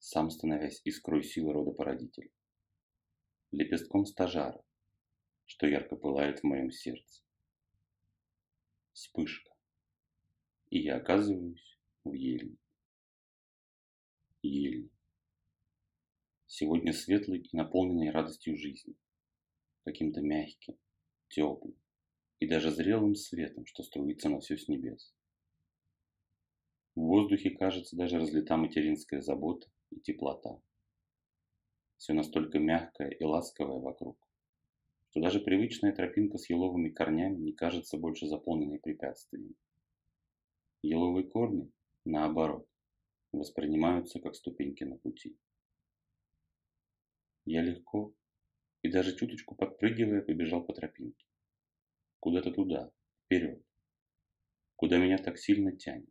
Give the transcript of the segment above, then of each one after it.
сам становясь искрой силы рода породителя, лепестком стажара, что ярко пылает в моем сердце. Вспышка, и я оказываюсь в ельне. Ельня. Сегодня светлый и наполненный радостью жизни, каким-то мягким, теплым и даже зрелым светом, что струится на все с небес. В воздухе, кажется, даже разлита материнская забота и теплота. Все настолько мягкое и ласковое вокруг, что даже привычная тропинка с еловыми корнями не кажется больше заполненной препятствиями. Еловые корни, наоборот, воспринимаются как ступеньки на пути. Я легко и даже чуточку подпрыгивая побежал по тропинке. Куда-то туда, вперед, куда меня так сильно тянет,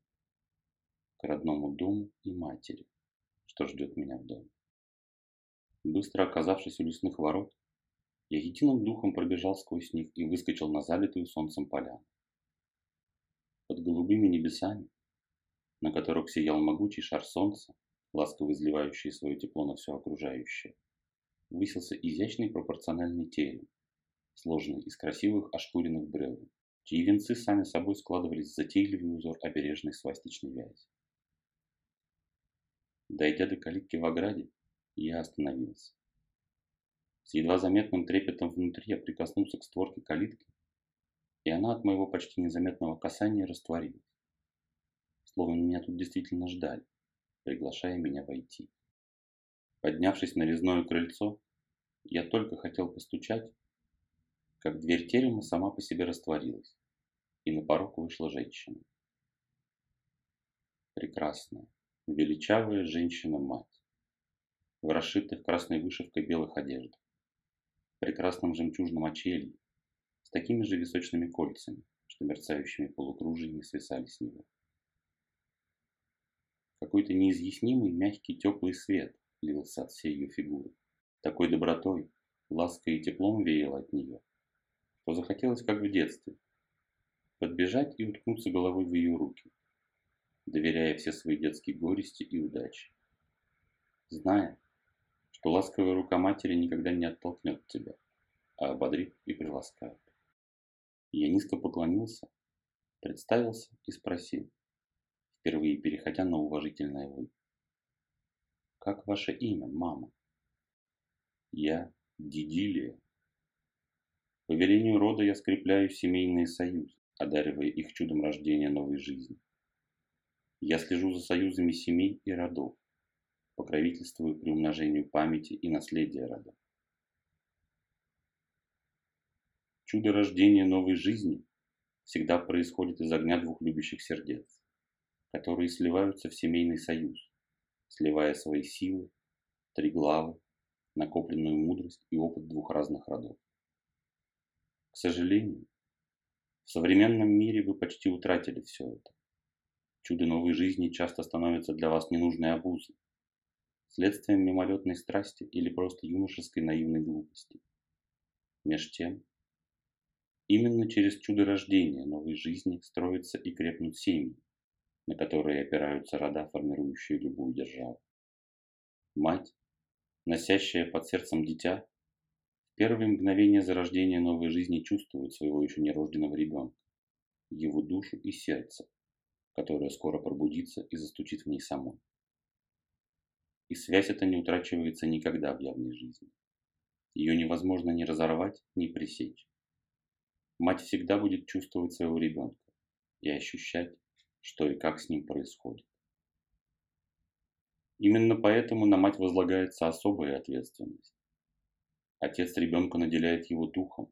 к родному дому и матери что ждет меня в доме. Быстро оказавшись у лесных ворот, я единым духом пробежал сквозь них и выскочил на залитую солнцем поляну. Под голубыми небесами, на которых сиял могучий шар солнца, ласково изливающий свое тепло на все окружающее, высился изящный пропорциональный терем, сложенный из красивых ошкуренных бревен, чьи венцы сами собой складывались в затейливый узор обережной свастичной вязи. Дойдя до калитки в ограде, я остановился. С едва заметным трепетом внутри я прикоснулся к створке калитки, и она от моего почти незаметного касания растворилась. Словно меня тут действительно ждали, приглашая меня войти. Поднявшись на резное крыльцо, я только хотел постучать, как дверь терема сама по себе растворилась, и на порог вышла женщина. Прекрасная, величавая женщина-мать, в расшитых красной вышивкой белых одеждах, в прекрасном жемчужном очелье, с такими же височными кольцами, что мерцающими полукружиями свисали с него. Какой-то неизъяснимый мягкий теплый свет лился от всей ее фигуры. Такой добротой, лаской и теплом веяло от нее, что захотелось, как в детстве, подбежать и уткнуться головой в ее руки, доверяя все свои детские горести и удачи. Зная, что ласковая рука матери никогда не оттолкнет тебя, а ободрит и приласкает. Я низко поклонился, представился и спросил, впервые переходя на уважительное «вы». «Как ваше имя, мама?» «Я Дидилия. По велению рода я скрепляю семейные союзы, одаривая их чудом рождения новой жизни. Я слежу за союзами семей и родов, покровительствую при умножению памяти и наследия рода. Чудо рождения новой жизни всегда происходит из огня двух любящих сердец, которые сливаются в семейный союз, сливая свои силы, три главы, накопленную мудрость и опыт двух разных родов. К сожалению, в современном мире вы почти утратили все это. Чудо новой жизни часто становится для вас ненужной обузой, следствием мимолетной страсти или просто юношеской наивной глупости. Меж тем, именно через чудо рождения новой жизни строятся и крепнут семьи, на которые опираются рода, формирующие любую державу. Мать, носящая под сердцем дитя, в первые мгновения зарождения новой жизни чувствует своего еще нерожденного ребенка, его душу и сердце, которая скоро пробудится и застучит в ней самой. И связь эта не утрачивается никогда в явной жизни. Ее невозможно ни разорвать, ни пресечь. Мать всегда будет чувствовать своего ребенка и ощущать, что и как с ним происходит. Именно поэтому на мать возлагается особая ответственность. Отец ребенка наделяет его духом.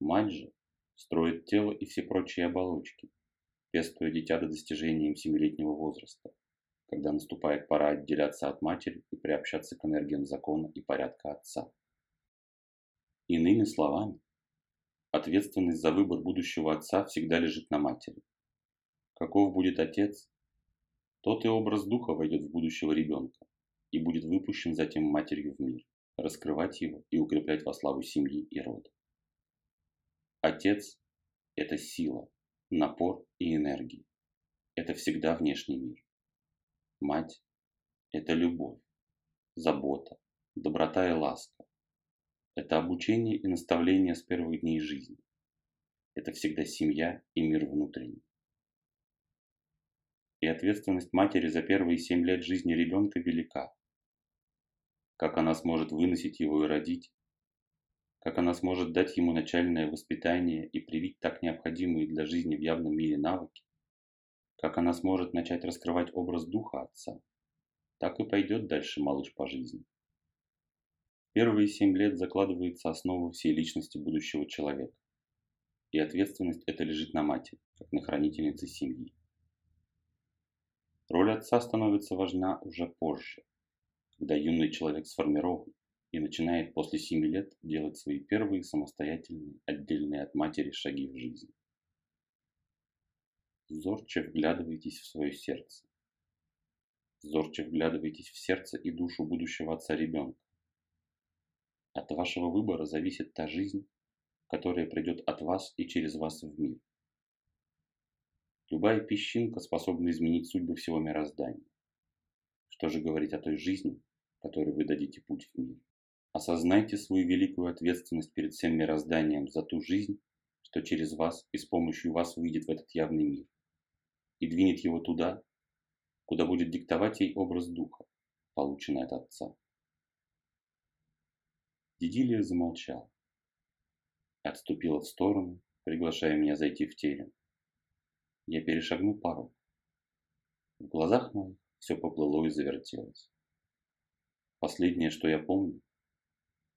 Мать же строит тело и все прочие оболочки, пестуя дитя до достижения им семилетнего возраста, когда наступает пора отделяться от матери и приобщаться к энергиям закона и порядка отца. Иными словами, ответственность за выбор будущего отца всегда лежит на матери. Каков будет отец, тот и образ духа войдет в будущего ребенка и будет выпущен затем матерью в мир, раскрывать его и укреплять во славу семьи и рода. Отец – это сила, напор и энергия. Это всегда внешний мир. Мать – это любовь, забота, доброта и ласка. Это обучение и наставление с первых дней жизни. Это всегда семья и мир внутренний. И ответственность матери за первые семь лет жизни ребенка велика. Как она сможет выносить его и родить, как она сможет дать ему начальное воспитание и привить так необходимые для жизни в явном мире навыки, как она сможет начать раскрывать образ духа отца, так и пойдет дальше малыш по жизни. Первые семь лет закладывается основа всей личности будущего человека, и ответственность это лежит на матери, как на хранительнице семьи. Роль отца становится важна уже позже, когда юный человек сформирован, и начинает после 7 лет делать свои первые самостоятельные, отдельные от матери шаги в жизни. Зорче вглядывайтесь в свое сердце. Зорче вглядывайтесь в сердце и душу будущего отца ребенка. От вашего выбора зависит та жизнь, которая придет от вас и через вас в мир. Любая песчинка способна изменить судьбы всего мироздания. Что же говорить о той жизни, которой вы дадите путь в мир? Осознайте свою великую ответственность перед всем мирозданием за ту жизнь, что через вас и с помощью вас выйдет в этот явный мир, и двинет его туда, куда будет диктовать ей образ духа, полученный от Отца. Дидилия замолчала, отступила в сторону, приглашая меня зайти в терем. Я перешагнул порог. В глазах моих все поплыло и завертелось. Последнее, что я помню,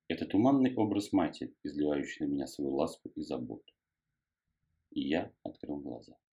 это туманный образ матери, изливающий на меня свою ласку и заботу. И я открыл глаза.